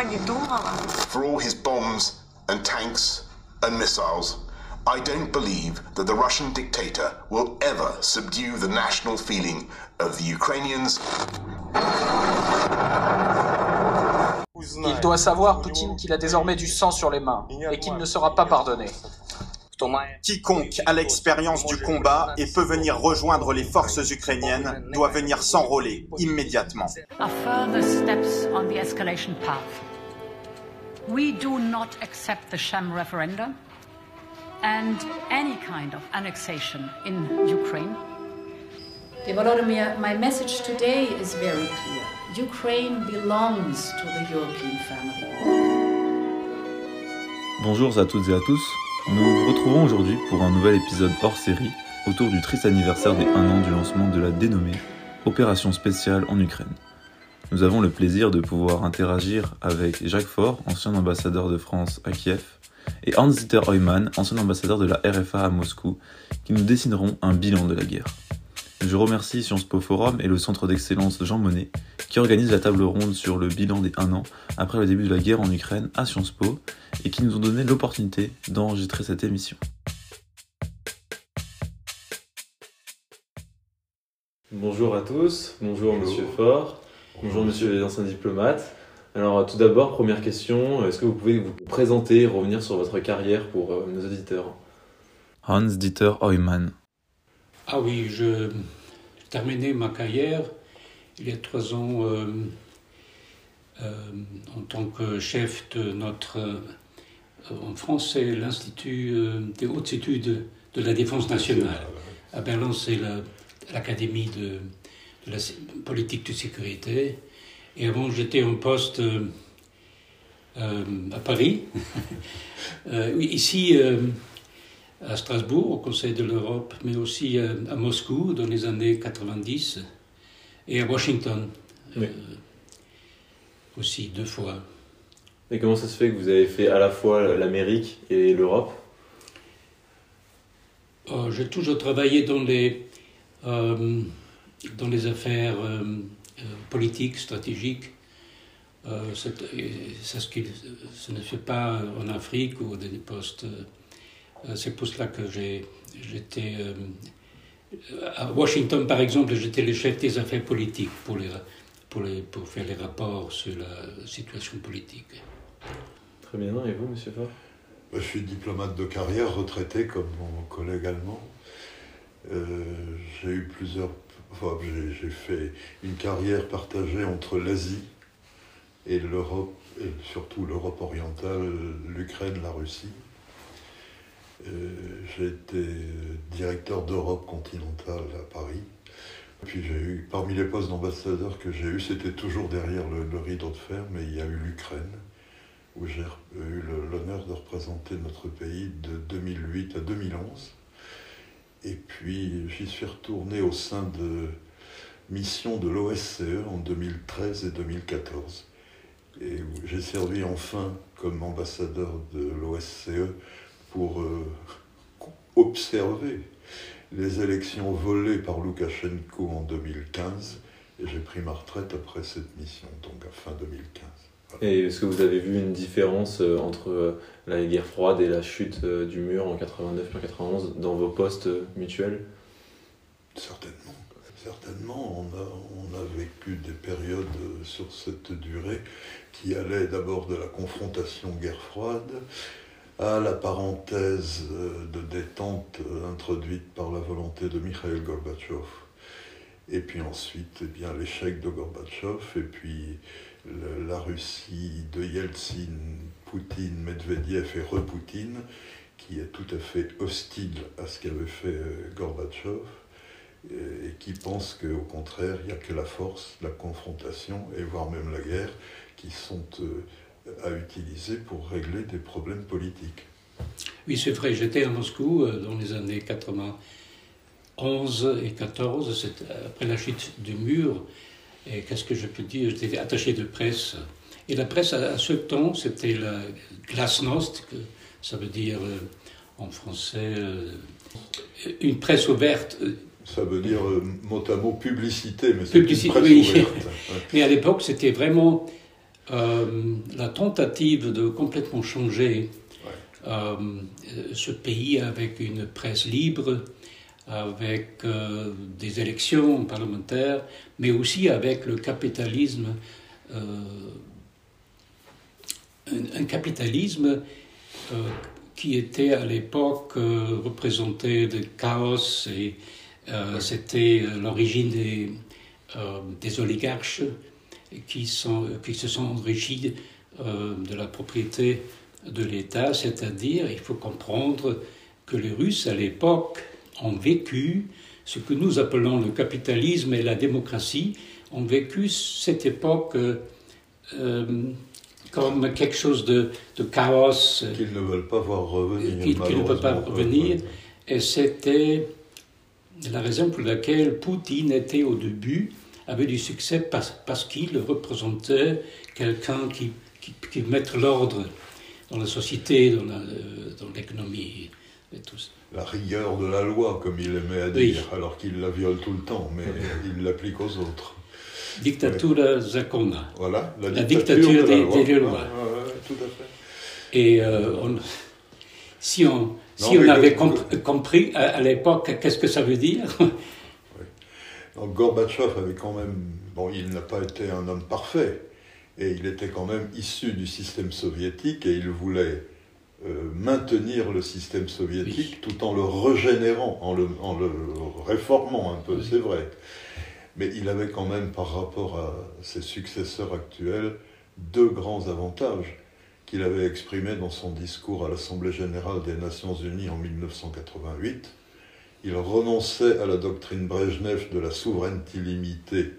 я не думала. For all his bombs and tanks and missiles, I don't believe that the Russian dictator will ever subdue the national feeling of the Ukrainians. Il doit savoir, Poutine, qu'il a désormais du sang sur les mains et qu'il ne sera pas pardonné. Quiconque a l'expérience du combat et peut venir rejoindre les forces ukrainiennes doit venir s'enrôler immédiatement. We do not accept the sham referendum and any kind of annexation in Ukraine. Volodymyr, my message today is very clear. Ukraine belongs to the European family. Bonjour à toutes et à tous. Nous vous retrouvons aujourd'hui pour un nouvel épisode hors série autour du triste anniversaire des 1 an du lancement de la dénommée Opération spéciale en Ukraine. Nous avons le plaisir de pouvoir interagir avec Jacques Faure, ancien ambassadeur de France à Kiev, et Hans-Dieter Heumann, ancien ambassadeur de la RFA à Moscou, qui nous dessineront un bilan de la guerre. Je remercie Sciences Po Forum et le Centre d'excellence Jean Monnet qui organisent la table ronde sur le bilan des 1 an après le début de la guerre en Ukraine à Sciences Po et qui nous ont donné l'opportunité d'enregistrer cette émission. Bonjour à tous, bonjour, Monsieur Faure, bonjour Monsieur les anciens diplomates. Alors tout d'abord, première question, est-ce que vous pouvez vous présenter et revenir sur votre carrière pour euh, nos auditeurs? Hans-Dieter Heumann. Ah oui, je j'ai terminé ma carrière il y a trois ans euh, euh, en tant que chef de notre, euh, en France, c'est l'Institut euh, des hautes études de la défense nationale. À Berlin, c'est la- l'Académie de, de la politique de sécurité. Et avant, j'étais en poste euh, euh, à Paris. Euh, ici, à Strasbourg, au Conseil de l'Europe, mais aussi à Moscou dans les années 90 et à Washington Oui. aussi deux fois. Et comment ça se fait que vous avez fait à la fois l'Amérique et l'Europe? J'ai toujours travaillé dans les, euh, dans les affaires euh, euh, politiques, stratégiques. Euh, ce qui ce ne fait pas en Afrique ou dans des postes. euh, c'est pour cela que j'ai- j'étais. euh, à Washington, par exemple, j'étais le chef des affaires politiques pour, les, pour, les, pour faire les rapports sur la situation politique. Très bien, et vous, monsieur Faure? Je suis diplomate de carrière, retraité comme mon collègue allemand. Euh, j'ai eu plusieurs. J'ai, fait une carrière partagée entre l'Asie et l'Europe, et surtout l'Europe orientale, l'Ukraine, la Russie. Euh, j'ai été directeur d'Europe continentale à Paris. Puis j'ai eu, parmi les postes d'ambassadeur que j'ai eu, c'était toujours derrière le, le rideau de fer, mais il y a eu l'Ukraine où j'ai eu l'honneur de représenter notre pays de 2008 à 2011. Et puis j'y suis retourné au sein de missions de l'OSCE en 2013 et 2014. Et j'ai servi enfin comme ambassadeur de l'OSCE pour euh, observer les élections volées par Loukachenko en 2015. Et j'ai pris ma retraite après cette mission, donc à fin 2015. Et est-ce que vous avez vu une différence euh, entre euh, la guerre froide et la chute euh, du mur en 89-91 dans vos postes mutuels? Certainement. Certainement, on a, on a vécu des périodes sur cette durée qui allaient d'abord de la confrontation guerre froide à la parenthèse de détente introduite par la volonté de Mikhail Gorbatchev. Et puis ensuite, eh l'échec de Gorbatchev, et puis la Russie de Yeltsin, Poutine, Medvedev et re-Poutine, qui est tout à fait hostile à ce qu'avait fait euh, Gorbatchev et et qui pense qu'au contraire, il n'y a que la force, la confrontation et voire même la guerre qui sont euh, à utiliser pour régler des problèmes politiques. Oui, c'est vrai, j'étais à Moscou euh, dans les années 91 et 14, c'était après la chute du mur. Et qu'est-ce que je peux dire? J'étais attaché de presse. Et la presse, à, ce temps, c'était la glasnost, que ça veut dire euh, en français euh, une presse ouverte. euh, Ça veut dire euh, mot à mot publicité, mais c'est Publicité, une presse oui. ouverte. Ouais. Mais à l'époque, c'était vraiment la tentative de complètement changer ce pays avec une presse libre, avec des élections parlementaires, mais aussi avec le capitalisme, un, capitalisme qui était à l'époque représenté de chaos et c'était l'origine des, oligarches qui, qui se sont enrichis de la propriété de l'État, c'est-à-dire il faut comprendre que les Russes à l'époque ont vécu ce que nous appelons le capitalisme et la démocratie, ont vécu cette époque euh, comme quelque chose de, de chaos. Qu'ils ne veulent pas voir revenir. Qu'ils ne veulent pas revenir. Et c'était la raison pour laquelle Poutine était au début, avait du succès parce, parce qu'il représentait quelqu'un qui, qui, qui mettre l'ordre dans la société, dans l'économie et. La rigueur de la loi, comme il aimait à dire, alors qu'il la viole tout le temps, mais il l'applique aux autres. Dictatura zakona. Voilà, la dictature, des, lois. tout à fait. Et euh, si on, si on avait compris à, l'époque qu'est-ce que ça veut dire. Donc Gorbatchev avait quand même, bon, il n'a pas été un homme parfait, et il était quand même issu du système soviétique et il voulait euh, maintenir le système soviétique tout en le régénérant, en le, en le réformant un peu, c'est vrai. Mais il avait quand même, par rapport à ses successeurs actuels, deux grands avantages qu'il avait exprimés dans son discours à l'Assemblée générale des Nations unies en 1988. Il renonçait à la doctrine Brejnev de la souveraineté limitée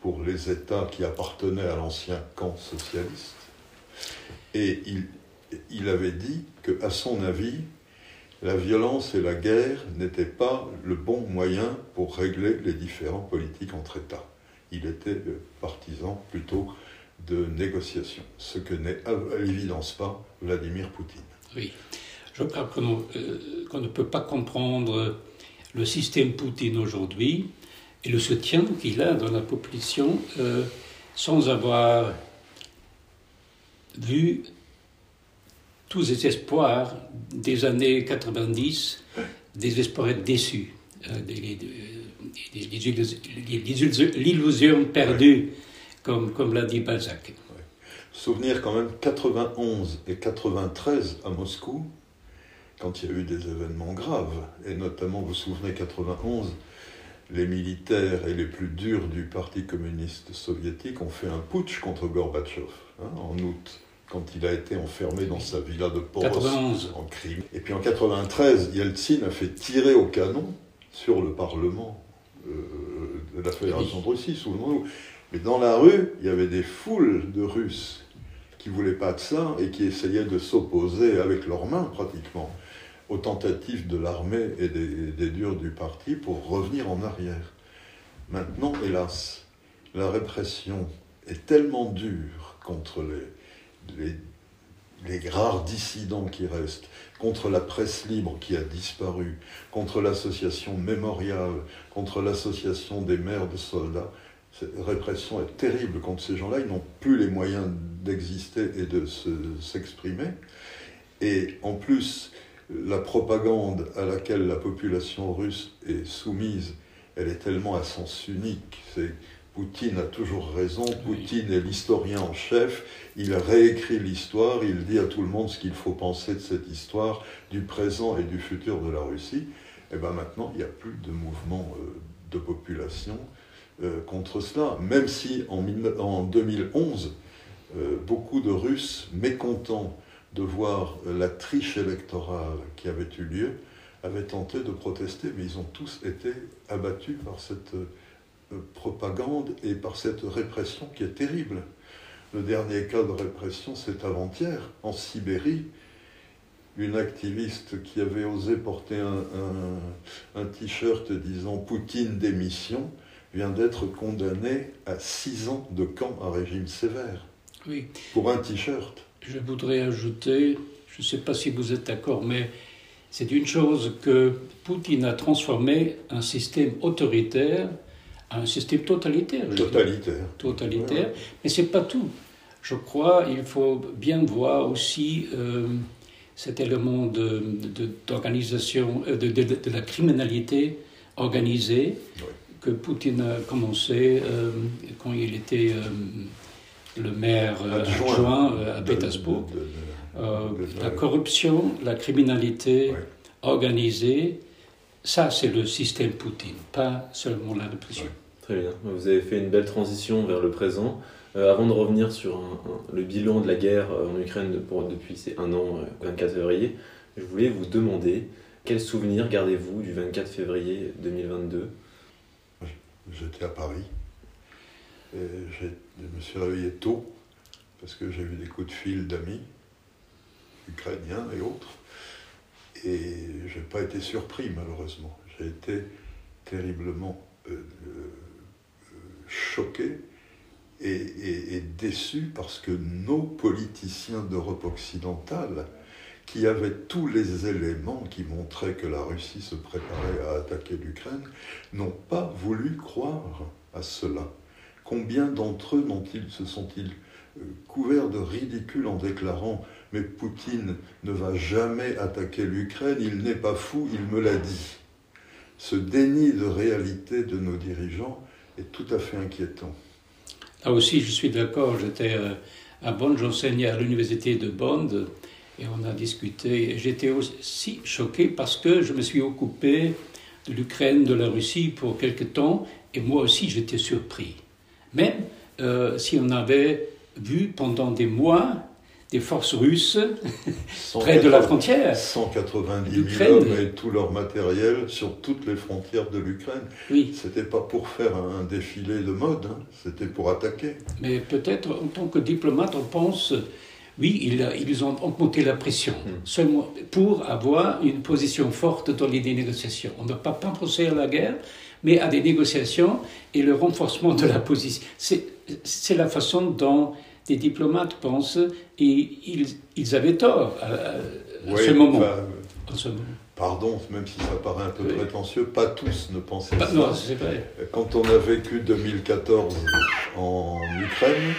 pour les États qui appartenaient à l'ancien camp socialiste. Et il, il avait dit que, à son avis, la violence et la guerre n'étaient pas le bon moyen pour régler les différents politiques entre États. Il était partisan plutôt de négociation, ce que n'est à l'évidence pas Vladimir Poutine. Oui, je crois euh, qu'on ne peut pas comprendre le système Poutine aujourd'hui et le soutien qu'il a dans la population euh, sans avoir vu tous les espoirs des années 90, des espoirs déçus, euh, l'illusion perdue, comme, comme l'a dit Balzac. Souvenir quand même 91 et 93 à Moscou, quand il y a eu des événements graves, et notamment, vous vous souvenez, 91, les militaires et les plus durs du Parti communiste soviétique ont fait un putsch contre Gorbatchev hein, en août, quand il a été enfermé dans sa villa de Poros en Crimée. Et puis en 93, Yeltsin a fait tirer au canon sur le Parlement euh, de la Fédération de Russie, souvenons-nous. Mais dans la rue, il y avait des foules de Russes qui voulaient pas de ça et qui essayaient de s'opposer avec leurs mains pratiquement aux tentatives de l'armée et des, durs du parti pour revenir en arrière. Maintenant, hélas, la répression est tellement dure contre les, les, rares dissidents qui restent, contre la presse libre qui a disparu, contre l'association mémoriale, contre l'association des mères de soldats. Cette répression est terrible contre ces gens-là. Ils n'ont plus les moyens d'exister et de s'exprimer. et en plus, la propagande à laquelle la population russe est soumise, elle est tellement à sens unique. C'est Poutine a toujours raison, Poutine est l'historien en chef, il réécrit l'histoire, il dit à tout le monde ce qu'il faut penser de cette histoire, du présent et du futur de la Russie. Et bien maintenant, il n'y a plus de mouvement euh, de population euh, contre cela, même si en, 2011, euh, beaucoup de Russes mécontents de voir la triche électorale qui avait eu lieu, avaient tenté de protester, mais ils ont tous été abattus par cette propagande et par cette répression qui est terrible. Le dernier cas de répression, c'est avant-hier, en Sibérie, une activiste qui avait osé porter un, un t-shirt disant Poutine démission vient d'être condamnée à six ans de camp à régime sévère. Oui. Pour un t-shirt je voudrais ajouter, je ne sais pas si vous êtes d'accord, mais c'est une chose que Poutine a transformé un système autoritaire un système totalitaire. Totalitaire. Totalitaire. Mais ce n'est pas tout. je crois qu'il faut bien voir aussi cet élément d'organisation, de, de, de, la criminalité organisée que Poutine a commencé quand il était le maire adjoint, à Pétersbourg. la corruption, la criminalité organisée, ça, c'est le système Poutine, pas seulement la répression. Très bien. Vous avez fait une belle transition vers le présent. Euh, avant de revenir sur le bilan de la guerre euh, en Ukraine pour, depuis ces un an, 24 euh, février, je voulais vous demander quel souvenir gardez-vous du 24 février 2022 J'étais à Paris. Et je me suis réveillé tôt parce que j'ai eu des coups de fil d'amis ukrainiens et autres. Et je n'ai pas été surpris, malheureusement. J'ai été terriblement euh, euh, choqué et, et, déçu parce que nos politiciens d'Europe occidentale, qui avaient tous les éléments qui montraient que la Russie se préparait à attaquer l'Ukraine, n'ont pas voulu croire à cela. Combien d'entre eux se sont-ils couverts de ridicule en déclarant mais Poutine ne va jamais attaquer l'Ukraine, il n'est pas fou, il me l'a dit. Ce déni de réalité de nos dirigeants est tout à fait inquiétant. Là aussi, je suis d'accord. J'étais euh, à Bonn, j'enseignais à l'université de Bonn et on a discuté. J'étais aussi choqué parce que je me suis occupé de l'Ukraine, de la Russie pour quelque temps et moi aussi j'étais surpris. Même euh, si on avait vu pendant des mois des forces russes près de la frontière. 190 000 hommes et tout leur matériel sur toutes les frontières de l'Ukraine. Oui. C'était pas pour faire un défilé de mode, hein. c'était pour attaquer. Mais peut-être en tant que diplomate, on pense, oui, ils, ont augmenté la pression, hmm. seulement pour avoir une position forte dans les négociations. On ne va pas penser à la guerre, mais à des négociations et le renforcement de la position. C'est la façon dont des diplomates pensent, et ils, avaient tort à, ce moment. Pardon, même si ça paraît un peu prétentieux, pas tous ne pensaient pas, ça. Non, c'est vrai. Quand on a vécu 2014 en Ukraine,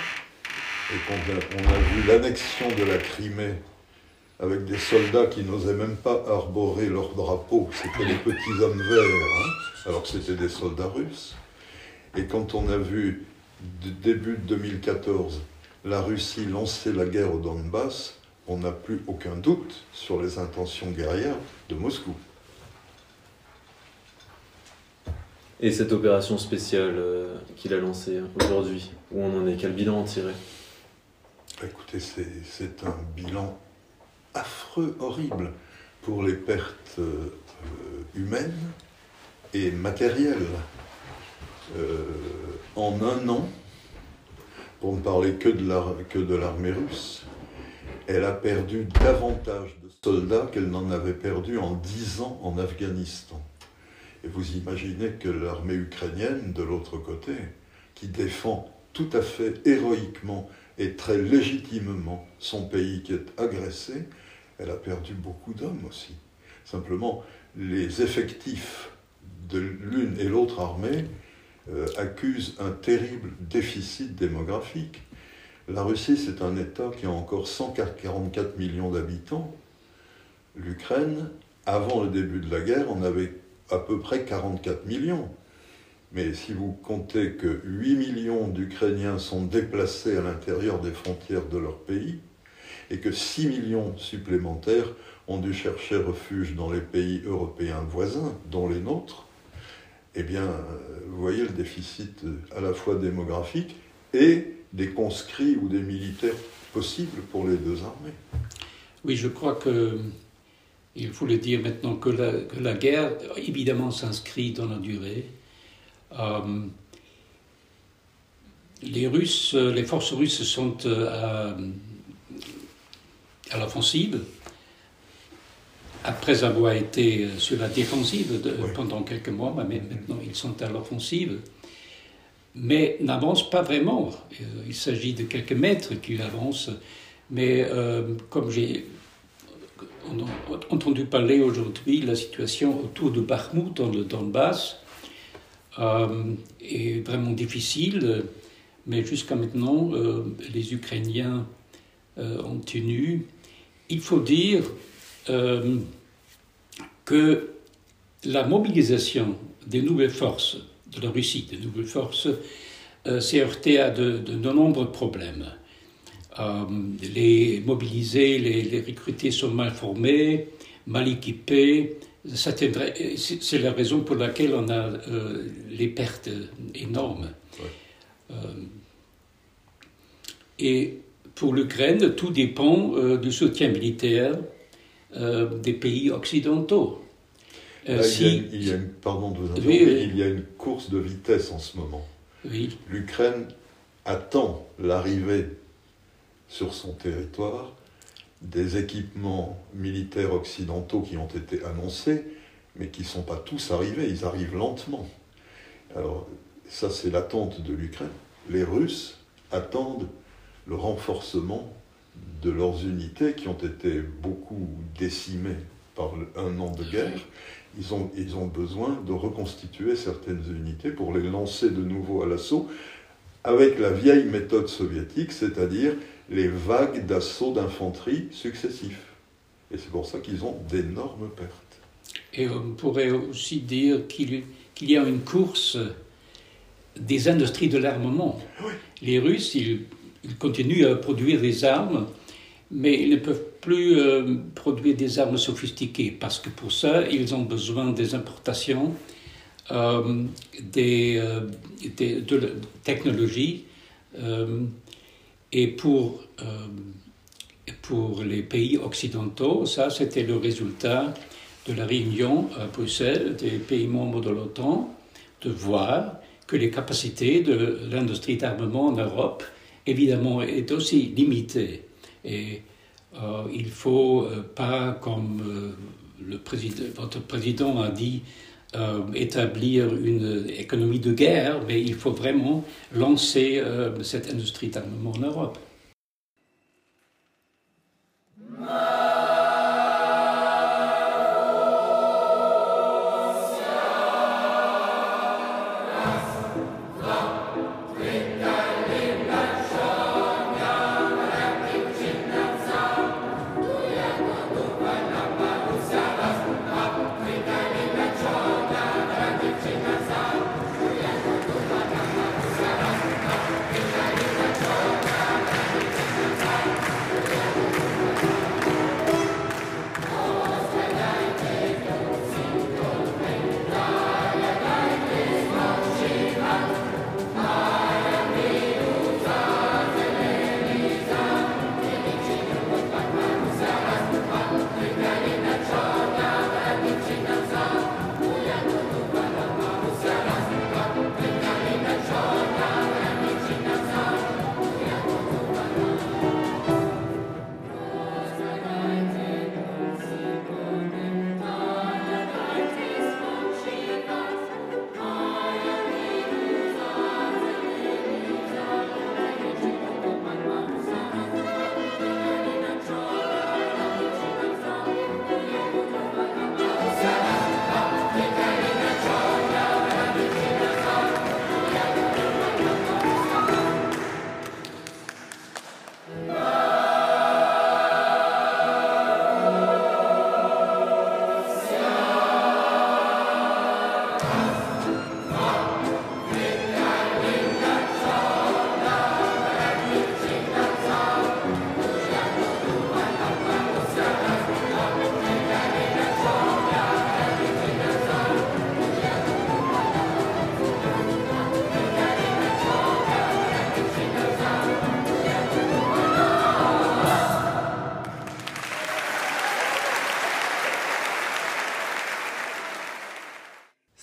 et qu'on a, vu l'annexion de la Crimée avec des soldats qui n'osaient même pas arborer leur drapeau, c'était les petits hommes verts, hein, alors que c'était des soldats russes. Et quand on a vu, début de 2014, la Russie lançait la guerre au Donbass, on n'a plus aucun doute sur les intentions guerrières de Moscou. Et cette opération spéciale euh, qu'il a lancée aujourd'hui, où on en est Quel bilan en tirer? Écoutez, c'est un bilan affreux, horrible pour les pertes euh, humaines et matérielles. Euh, en un an, pour ne parler que de l'armée russe, elle a perdu davantage de soldats qu'elle n'en avait perdu en dix ans en Afghanistan. Et vous imaginez que l'armée ukrainienne, de l'autre côté, qui défend tout à fait héroïquement et très légitimement son pays qui est agressé, elle a perdu beaucoup d'hommes aussi. Simplement, les effectifs de l'une et l'autre armée euh, accuse un terrible déficit démographique. La Russie, c'est un État qui a encore 144 millions d'habitants. L'Ukraine, avant le début de la guerre, en avait à peu près 44 millions. Mais si vous comptez que 8 millions d'Ukrainiens sont déplacés à l'intérieur des frontières de leur pays, et que 6 millions supplémentaires ont dû chercher refuge dans les pays européens voisins, dont les nôtres, eh bien, euh, vous voyez le déficit euh, à la fois démographique et des conscrits ou des militaires possibles pour les deux armées. Oui, je crois que il faut le dire maintenant que la, guerre, évidemment, s'inscrit dans la durée. Euh, les Russes, les forces russes sont à, à l'offensive après avoir été euh, sur la défensive pendant quelques mois, mais maintenant ils sont à l'offensive, mais n'avancent pas vraiment. Euh, il s'agit de quelques mètres qu'ils avancent, mais euh, comme j'ai entendu parler aujourd'hui, la situation autour de Bakhmut dans le Donbass est vraiment difficile, mais jusqu'à maintenant, les Ukrainiens ont tenu. Il faut dire que la mobilisation des nouvelles forces de la Russie, des nouvelles forces, s'est heurtée à de, de, nombreux problèmes. les mobilisés, les, les recrutés sont mal formés, mal équipés, c'est la raison pour laquelle on a euh, les pertes énormes. Euh, et pour l'Ukraine, tout dépend euh, du soutien militaire des pays occidentaux. il, y a, une, pardon de il y a une course de vitesse en ce moment. L'Ukraine attend l'arrivée sur son territoire des équipements militaires occidentaux qui ont été annoncés, mais qui ne sont pas tous arrivés, ils arrivent lentement. Alors, ça c'est l'attente de l'Ukraine. Les Russes attendent le renforcement de leurs unités qui ont été beaucoup décimées par un an de guerre. Ils ont, ils ont besoin de reconstituer certaines unités pour les lancer de nouveau à l'assaut avec la vieille méthode soviétique, c'est-à-dire les vagues d'assauts d'infanterie successifs. Et c'est pour ça qu'ils ont d'énormes pertes. Et on pourrait aussi dire qu'il y a une course des industries de l'armement. Les Russes, ils, continuent à produire des armes, mais ils ne peuvent plus euh, produire des armes sophistiquées, parce que pour ça, ils ont besoin des importations, euh, des, euh, de technologies et pour, pour les pays occidentaux, ça c'était le résultat de la réunion à Bruxelles des pays membres de l'OTAN, de voir que les capacités de l'industrie d'armement en Europe, évidemment, est aussi limitées. Et euh, il ne faut euh, pas, comme président, votre président a dit, euh, établir une économie de guerre, mais il faut vraiment lancer euh, cette industrie d'armement en Europe.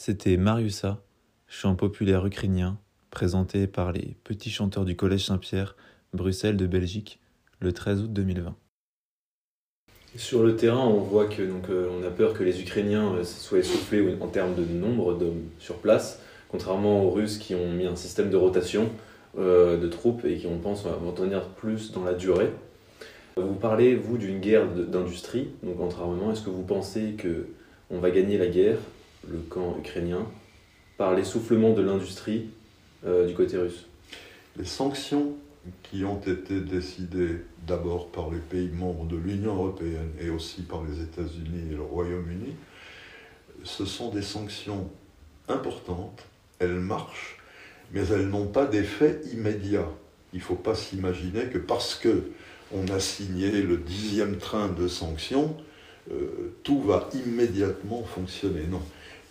C'était Mariusa, chant populaire ukrainien, présenté par les petits chanteurs du Collège Saint-Pierre, Bruxelles de Belgique, le 13 août 2020. Sur le terrain, on voit que donc euh, on a peur que les Ukrainiens euh, soient essoufflés en termes de nombre d'hommes sur place, contrairement aux Russes qui ont mis un système de rotation euh, de troupes et qui on pense vont tenir plus dans la durée. Vous parlez vous d'une guerre d'industrie, donc entre armements. Est-ce que vous pensez que on va gagner la guerre le camp ukrainien par l'essoufflement de l'industrie euh, du côté russe Les sanctions qui ont été décidées d'abord par les pays membres de l'Union européenne et aussi par les États-Unis et le Royaume-Uni, ce sont des sanctions importantes, elles marchent, mais elles n'ont pas d'effet immédiat. Il ne faut pas s'imaginer que parce que on a signé le dixième train de sanctions, euh, tout va immédiatement fonctionner. Non.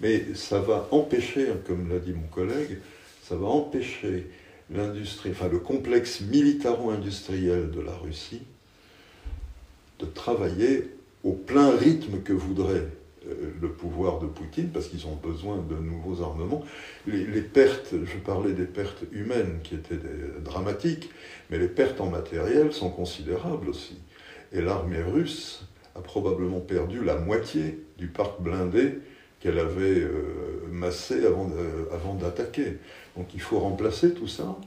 Mais ça va empêcher, comme l'a dit mon collègue, ça va empêcher l'industrie, enfin le complexe militaro-industriel de la Russie de travailler au plein rythme que voudrait euh, le pouvoir de Poutine, parce qu'ils ont besoin de nouveaux armements. Les, pertes, je parlais des pertes humaines qui étaient dramatiques, mais les pertes en matériel sont considérables aussi. Et l'armée russe a probablement perdu la moitié du parc blindé qu'elle avait euh, massé avant, d'attaquer. Donc il faut remplacer tout ça.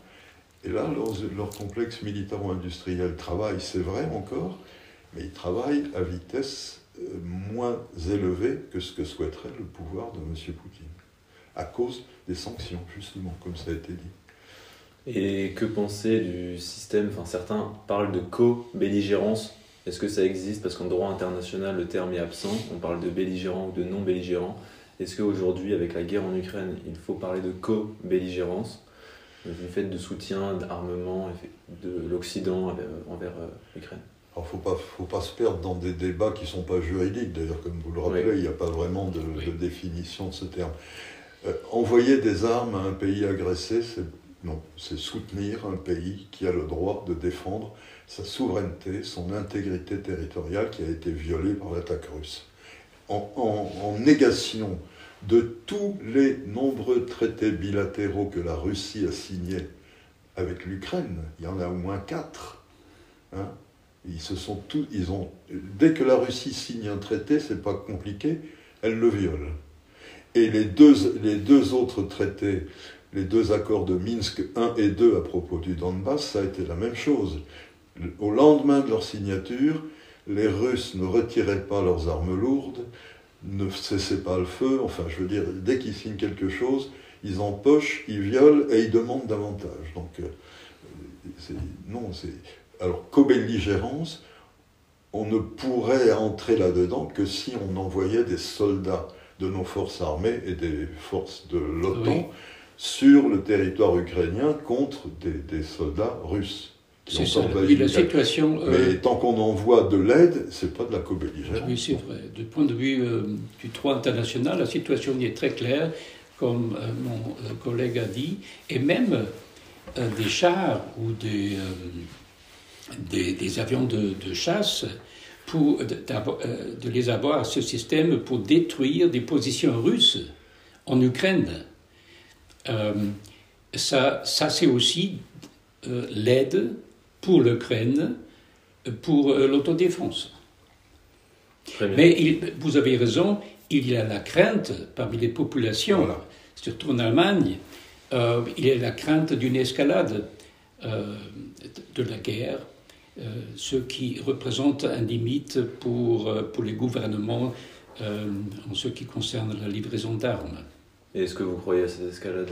Et là, leur, leur complexe militaro-industriel travaille, c'est vrai encore, mais il travaille à vitesse euh, moins élevée que ce que souhaiterait le pouvoir de M. Poutine, à cause des sanctions, justement, comme ça a été dit. Et que penser du système? Enfin, certains parlent de co-belligérance. Est-ce que ça existe Parce qu'en droit international, le terme est absent. On parle de belligérant ou de non-belligérant. Est-ce qu'aujourd'hui, avec la guerre en Ukraine, il faut parler de co-belligérance du fait de soutien, d'armement de l'Occident envers euh, l'Ukraine? Il ne faut pas, faut pas se perdre dans des débats qui ne sont pas juridiques. D'ailleurs, comme vous le rappelez, il n'y a pas vraiment de, définition de ce terme. Euh, envoyer des armes à un pays agressé, c'est non, c'est soutenir un pays qui a le droit de défendre sa souveraineté, son intégrité territoriale qui a été violée par l'attaque russe. En, en, négation de tous les nombreux traités bilatéraux que la Russie a signés avec l'Ukraine, il y en a au moins quatre, hein, ils se sont tous, ils ont, dès que la Russie signe un traité, c'est pas compliqué, elle le viole. Et les deux, les deux autres traités, les deux accords de Minsk 1 et 2 à propos du Donbass, ça a été la même chose. Au lendemain de leur signature, les Russes ne retiraient pas leurs armes lourdes, ne cessaient pas le feu, enfin je veux dire, dès qu'ils signent quelque chose, ils empochent, ils violent et ils demandent davantage. Donc, euh, non, c'est alors, co-belligérance, on ne pourrait entrer là-dedans que si on envoyait des soldats de nos forces armées et des forces de l'OTAN sur le territoire ukrainien contre des, soldats russes. Ça, la situation. Euh, Mais tant qu'on envoie de l'aide, c'est pas de la co-belligérance. Oui, c'est vrai. Du point de vue euh, du droit international, la situation est très claire, comme euh, mon collègue a dit, et même des chars ou des des, avions de, chasse pour, de, les avoir, ce système, pour détruire des positions russes en Ukraine. Euh, ça, ça c'est aussi euh, l'aide pour l'Ukraine, pour l'autodéfense. Mais vous avez raison, il y a la crainte parmi les populations, surtout en Allemagne, il y a la crainte d'une escalade de la guerre euh, ce qui représente un limite pour, euh, pour les gouvernements euh, en ce qui concerne la livraison d'armes. Est-ce que vous croyez à cette escalade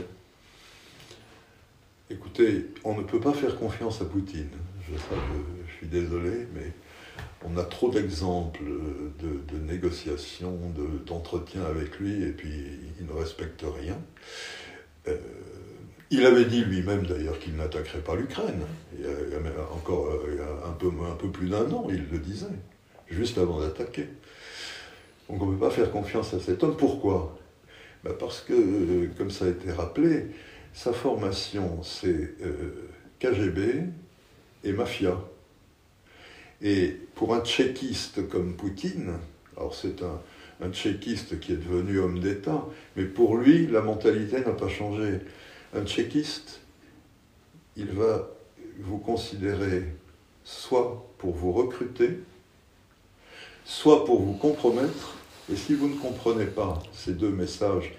Écoutez, on ne peut pas faire confiance à Poutine. Je, suis désolé, mais on a trop d'exemples de, négociations, d'entretiens avec lui, et puis il ne respecte rien. Il avait dit lui-même d'ailleurs qu'il n'attaquerait pas l'Ukraine. Il, y a encore un, peu, un peu plus d'un an, il le disait, juste avant d'attaquer. Donc on ne peut pas faire confiance à cet homme. Pourquoi? Ben Parce que, comme ça a été rappelé, sa formation, c'est euh, KGB et mafia. Et pour un tchéquiste comme Poutine, alors c'est un, un tchéquiste qui est devenu homme d'État, mais pour lui, la mentalité n'a pas changé. Un tchéquiste, il va vous considérer soit pour vous recruter, soit pour vous compromettre. Et si vous ne comprenez pas ces deux messages,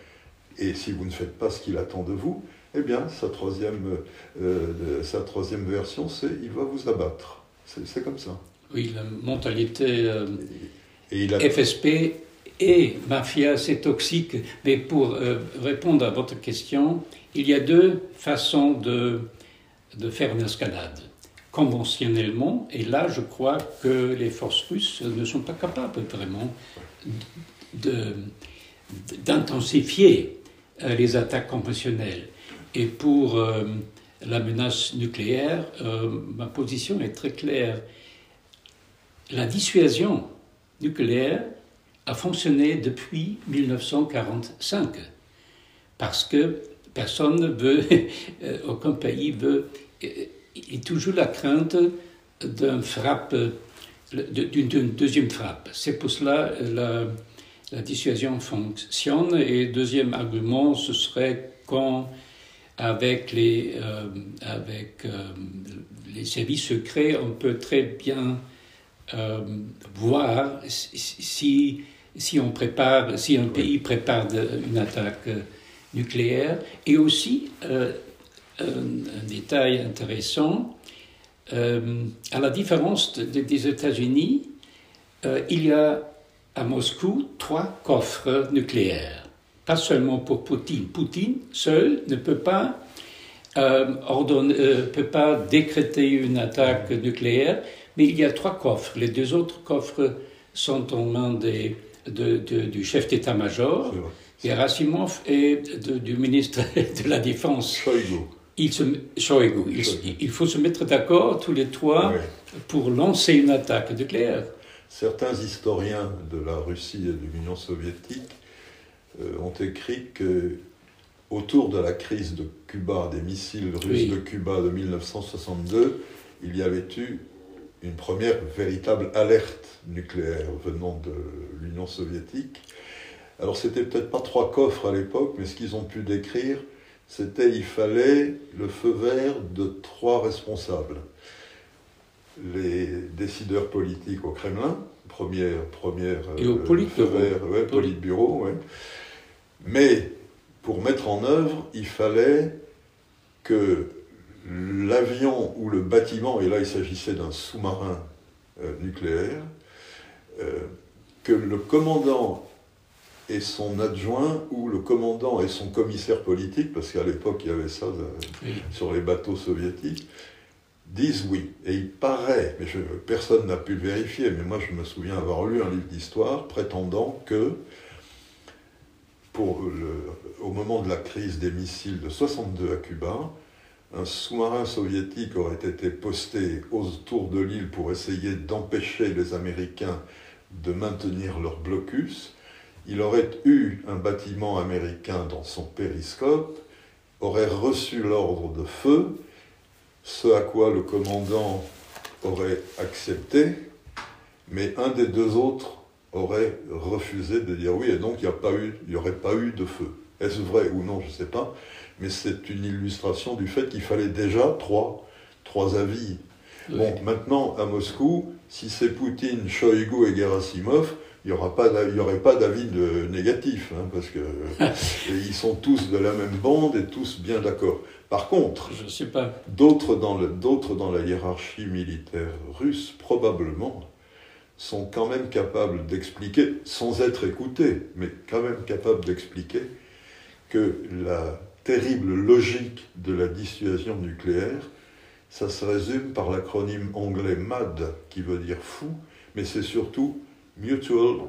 et si vous ne faites pas ce qu'il attend de vous, eh bien, sa troisième, euh, sa troisième version, c'est il va vous abattre. C'est comme ça. Oui, la mentalité euh, FSP et mafia, c'est toxique. Mais pour euh, répondre à votre question, il y a deux façons de, de faire une escalade conventionnellement. Et là, je crois que les forces russes ne sont pas capables vraiment d'intensifier euh, les attaques conventionnelles. Et pour euh, la menace nucléaire, euh, ma position est très claire. La dissuasion nucléaire a fonctionné depuis 1945 parce que personne ne veut, aucun pays veut il y a toujours la crainte d'une deuxième frappe. C'est pour cela la, la dissuasion fonctionne. Et deuxième argument, ce serait quand avec les, euh, avec, euh, les services secrets, on peut très bien euh, voir si, si, on prépare, si un pays prépare une attaque nucléaire. Et aussi, un, détail intéressant. À la différence des États-Unis, il y a à Moscou trois coffres nucléaires. Pas seulement pour Poutine. Poutine seul ne peut pas, euh, ordonner, peut pas décréter une attaque nucléaire, mais il y a trois coffres. Les deux autres coffres sont en main des, du chef d'état-major, Gerasimov, et du ministre de la Défense il, se, il, faut se mettre d'accord tous les trois pour lancer une attaque nucléaire. Certains historiens de la Russie et de l'Union soviétique euh, ont écrit que autour de la crise de Cuba, des missiles russes de Cuba de 1962, il y avait eu une première véritable alerte nucléaire venant de l'Union soviétique. Alors c'était peut-être pas trois coffres à l'époque, mais ce qu'ils ont pu décrire, c'était il fallait le feu vert de trois responsables. Les décideurs politiques au Kremlin, première, première et au Politburo. Ouais, Politburo ouais. Mais pour mettre en œuvre, il fallait que l'avion ou le bâtiment, et là il s'agissait d'un sous-marin euh, nucléaire, euh, que le commandant et son adjoint ou le commandant et son commissaire politique, parce qu'à l'époque il y avait ça euh, sur les bateaux soviétiques, disent oui. Et il paraît, mais personne n'a pu le vérifier, mais moi je me souviens avoir lu un livre d'histoire prétendant que au moment de la crise des missiles de 62 à Cuba, un sous-marin soviétique aurait été posté autour de l'île pour essayer d'empêcher les Américains de maintenir leur blocus il aurait eu un bâtiment américain dans son périscope, aurait reçu l'ordre de feu, ce à quoi le commandant aurait accepté, mais un des deux autres aurait refusé de dire oui, et donc il n'y aurait pas eu de feu. Est-ce vrai ou non, je ne sais pas, mais c'est une illustration du fait qu'il fallait déjà trois, trois avis. Bon, maintenant, à Moscou, si c'est Poutine, Shoigu et Gerasimov, il n'y aurait pas d'avis négatif, hein, parce que ils sont tous de la même bande et tous bien d'accord. Par contre, d'autres dans, dans la hiérarchie militaire russe, probablement, sont quand même capables d'expliquer, sans être écoutés, mais quand même capables d'expliquer que la terrible logique de la dissuasion nucléaire, ça se résume par l'acronyme anglais MAD, qui veut dire fou, mais c'est surtout Mutual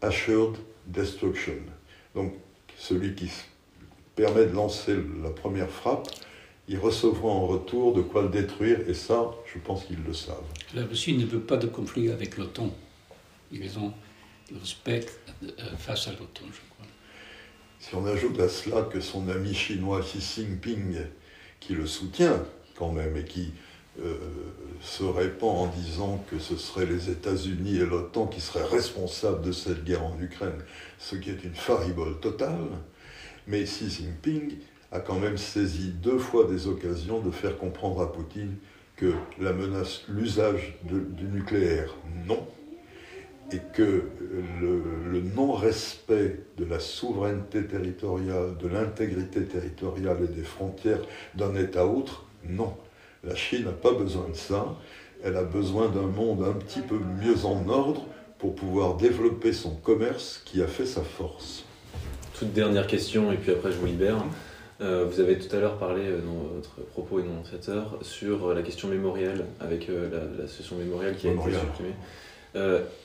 Assured Destruction. Donc, celui qui permet de lancer la première frappe, il recevra en retour de quoi le détruire, et ça, je pense qu'ils le savent. La Russie ne veut pas de conflit avec l'OTAN. Ils ont le respect euh, face à l'OTAN, je crois. Si on ajoute à cela que son ami chinois Xi Jinping, qui le soutient quand même, et qui euh, se répand en disant que ce seraient les États-Unis et l'OTAN qui seraient responsables de cette guerre en Ukraine, ce qui est une faribole totale. Mais Xi Jinping a quand même saisi deux fois des occasions de faire comprendre à Poutine que la menace, l'usage du nucléaire, non, et que le, le non-respect de la souveraineté territoriale, de l'intégrité territoriale et des frontières d'un État autre, non. La Chine n'a pas besoin de ça. Elle a besoin d'un monde un petit peu mieux en ordre pour pouvoir développer son commerce qui a fait sa force. Toute dernière question, et puis après je vous libère. vous avez tout à l'heure parlé dans votre propos énonciateur sur la question mémorielle, avec l'association mémoriale qui a été supprimée.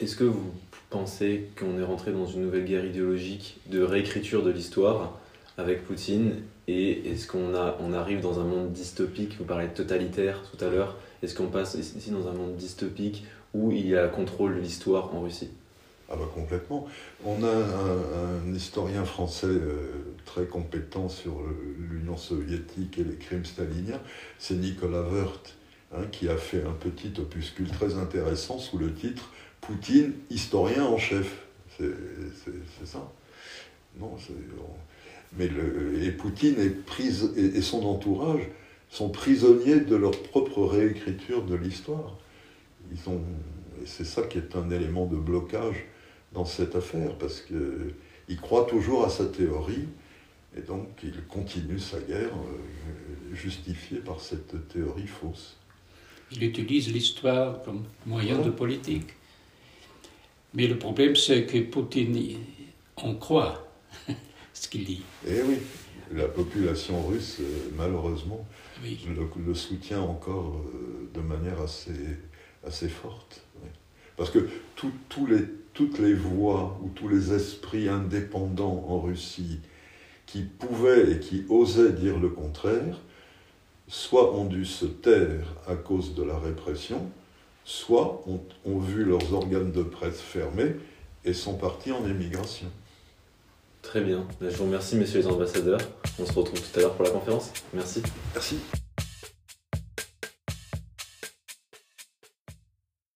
Est-ce que vous pensez qu'on est rentré dans une nouvelle guerre idéologique de réécriture de l'histoire avec Poutine et est-ce qu'on on arrive dans un monde dystopique? Vous parlez de totalitaire tout à l'heure. Est-ce qu'on passe ici dans un monde dystopique où il y a contrôle de l'histoire en Russie? Ah bah complètement. On a un, historien français euh, très compétent sur l'Union soviétique et les crimes staliniens, c'est Nicolas Wirth, hein, qui a fait un petit opuscule très intéressant sous le titre Poutine, historien en chef. C'est ça? Non, mais le, et Poutine et, son entourage sont prisonniers de leur propre réécriture de l'histoire. Ils ont, et c'est ça qui est un élément de blocage dans cette affaire, parce qu'il croit toujours à sa théorie, et donc il continue sa guerre euh, justifiée par cette théorie fausse. Il utilise l'histoire comme moyen de politique. Mais le problème, c'est que Poutine en croit ce qu'il dit. Eh oui, la population russe, euh, malheureusement, le, soutient encore euh, de manière assez, assez forte. Parce que les, toutes les voix ou tous les esprits indépendants en Russie qui pouvaient et qui osaient dire le contraire, soit ont dû se taire à cause de la répression, soit ont, vu leurs organes de presse fermés et sont partis en émigration. Très bien. Je vous remercie, messieurs les ambassadeurs. On se retrouve tout à l'heure pour la conférence. Merci. Merci.